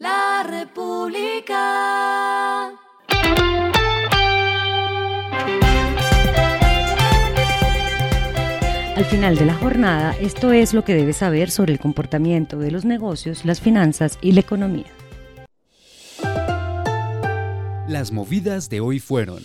La República. Al final de la jornada, esto es lo que debes saber sobre el comportamiento de los negocios, las finanzas y la economía. Las movidas de hoy fueron.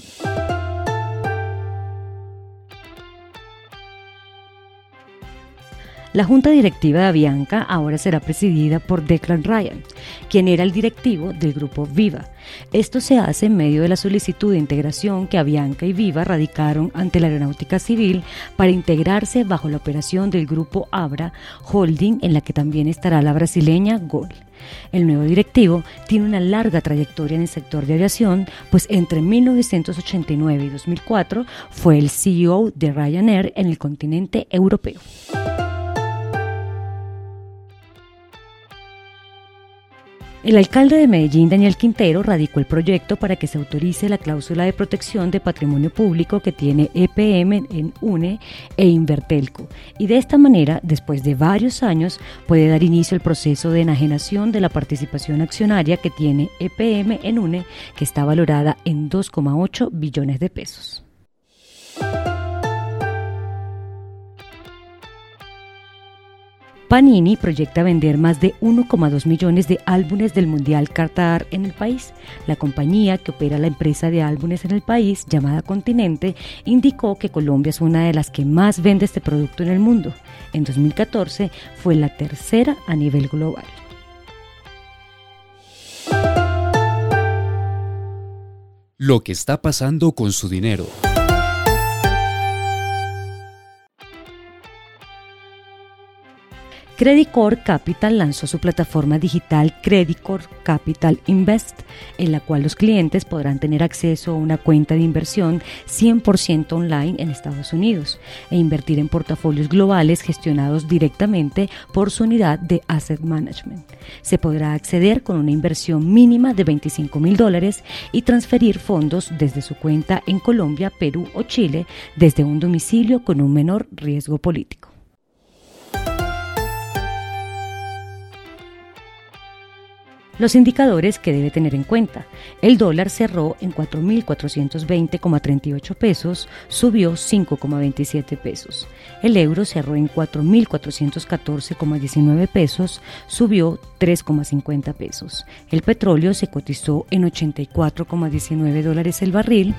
La junta directiva de Avianca ahora será presidida por Declan Ryan, quien era el directivo del grupo Viva. Esto se hace en medio de la solicitud de integración que Avianca y Viva radicaron ante la Aeronáutica Civil para integrarse bajo la operación del grupo Abra Holding, en la que también estará la brasileña Gol. El nuevo directivo tiene una larga trayectoria en el sector de aviación, pues entre 1989 y 2004 fue el CEO de Ryanair en el continente europeo. El alcalde de Medellín, Daniel Quintero, radicó el proyecto para que se autorice la cláusula de protección de patrimonio público que tiene EPM en UNE e Invertelco. Y de esta manera, después de varios años, puede dar inicio al proceso de enajenación de la participación accionaria que tiene EPM en UNE, que está valorada en 2,8 billones de pesos. Panini proyecta vender más de 1,2 millones de álbumes del Mundial Qatar en el país. La compañía que opera la empresa de álbumes en el país, llamada Continente, indicó que Colombia es una de las que más vende este producto en el mundo. En 2014 fue la tercera a nivel global. Lo que está pasando con su dinero. Credicor Capital lanzó su plataforma digital Credicor Capital Invest, en la cual los clientes podrán tener acceso a una cuenta de inversión 100% online en Estados Unidos e invertir en portafolios globales gestionados directamente por su unidad de Asset Management. Se podrá acceder con una inversión mínima de 25 mil dólares y transferir fondos desde su cuenta en Colombia, Perú o Chile desde un domicilio con un menor riesgo político. Los indicadores que debe tener en cuenta. El dólar cerró en 4.420,38 pesos, subió 5,27 pesos. El euro cerró en 4.414,19 pesos, subió 3,50 pesos. El petróleo se cotizó en 84,19 dólares el barril.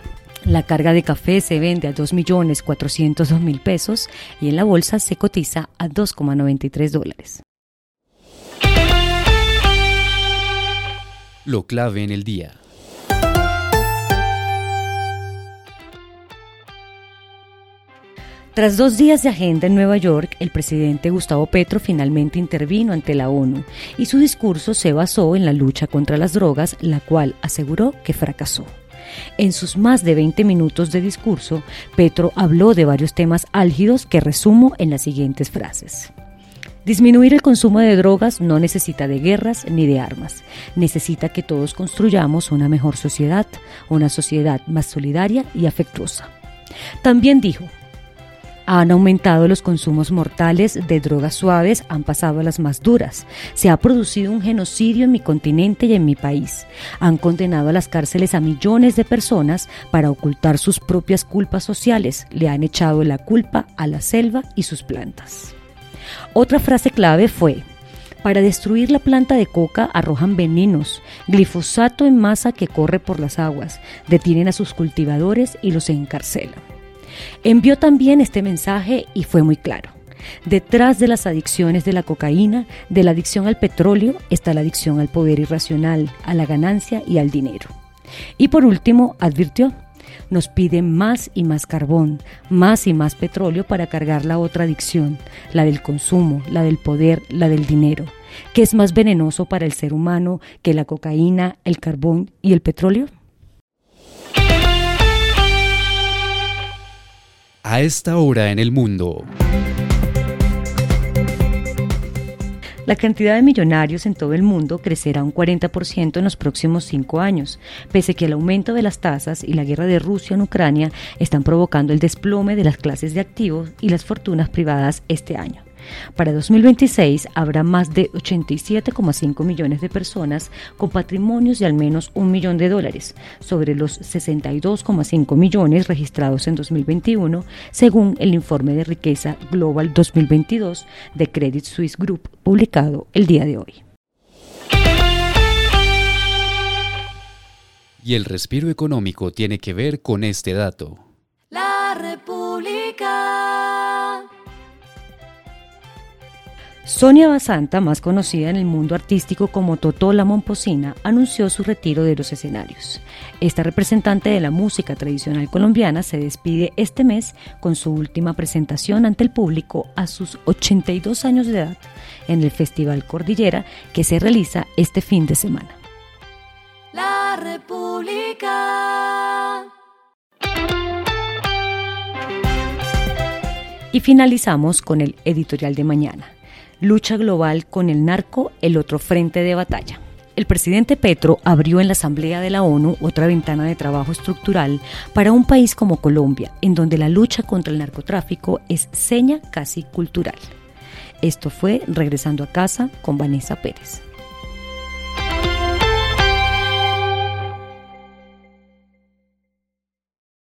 La carga de café se vende a 2.402.000 pesos y en la bolsa se cotiza a 2,93 dólares. Lo clave en el día. Tras dos días de agenda en Nueva York, el presidente Gustavo Petro finalmente intervino ante la ONU y su discurso se basó en la lucha contra las drogas, la cual aseguró que fracasó. En sus más de 20 minutos de discurso, Petro habló de varios temas álgidos que resumo en las siguientes frases. Disminuir el consumo de drogas no necesita de guerras ni de armas. Necesita que todos construyamos una mejor sociedad, una sociedad más solidaria y afectuosa. También dijo, han aumentado los consumos mortales de drogas suaves, han pasado a las más duras. Se ha producido un genocidio en mi continente y en mi país. Han condenado a las cárceles a millones de personas para ocultar sus propias culpas sociales. Le han echado la culpa a la selva y sus plantas. Otra frase clave fue, para destruir la planta de coca arrojan venenos, glifosato en masa que corre por las aguas, detienen a sus cultivadores y los encarcelan. Envió también este mensaje y fue muy claro. Detrás de las adicciones de la cocaína, de la adicción al petróleo, está la adicción al poder irracional, a la ganancia y al dinero. Y por último, advirtió, nos piden más y más carbón, más y más petróleo para cargar la otra adicción, la del consumo, la del poder, la del dinero. ¿Qué es más venenoso para el ser humano que la cocaína, el carbón y el petróleo? A esta hora en el mundo. La cantidad de millonarios en todo el mundo crecerá un 40% en los próximos cinco años, pese que el aumento de las tasas y la guerra de Rusia en Ucrania están provocando el desplome de las clases de activos y las fortunas privadas este año. Para 2026 habrá más de 87,5 millones de personas con patrimonios de al menos un millón de dólares, sobre los 62,5 millones registrados en 2021, según el informe de riqueza Global 2022 de Credit Suisse Group, publicado el día de hoy. Y el respiro económico tiene que ver con este dato. La República. Sonia Basanta, más conocida en el mundo artístico como Totó la Momposina, anunció su retiro de los escenarios. Esta representante de la música tradicional colombiana se despide este mes con su última presentación ante el público a sus 82 años de edad en el Festival Cordillera que se realiza este fin de semana. La República. Y finalizamos con el editorial de mañana. Lucha global con el narco, el otro frente de batalla. El presidente Petro abrió en la Asamblea de la ONU otra ventana de trabajo estructural para un país como Colombia, en donde la lucha contra el narcotráfico es seña casi cultural. Esto fue Regresando a casa con Vanessa Pérez.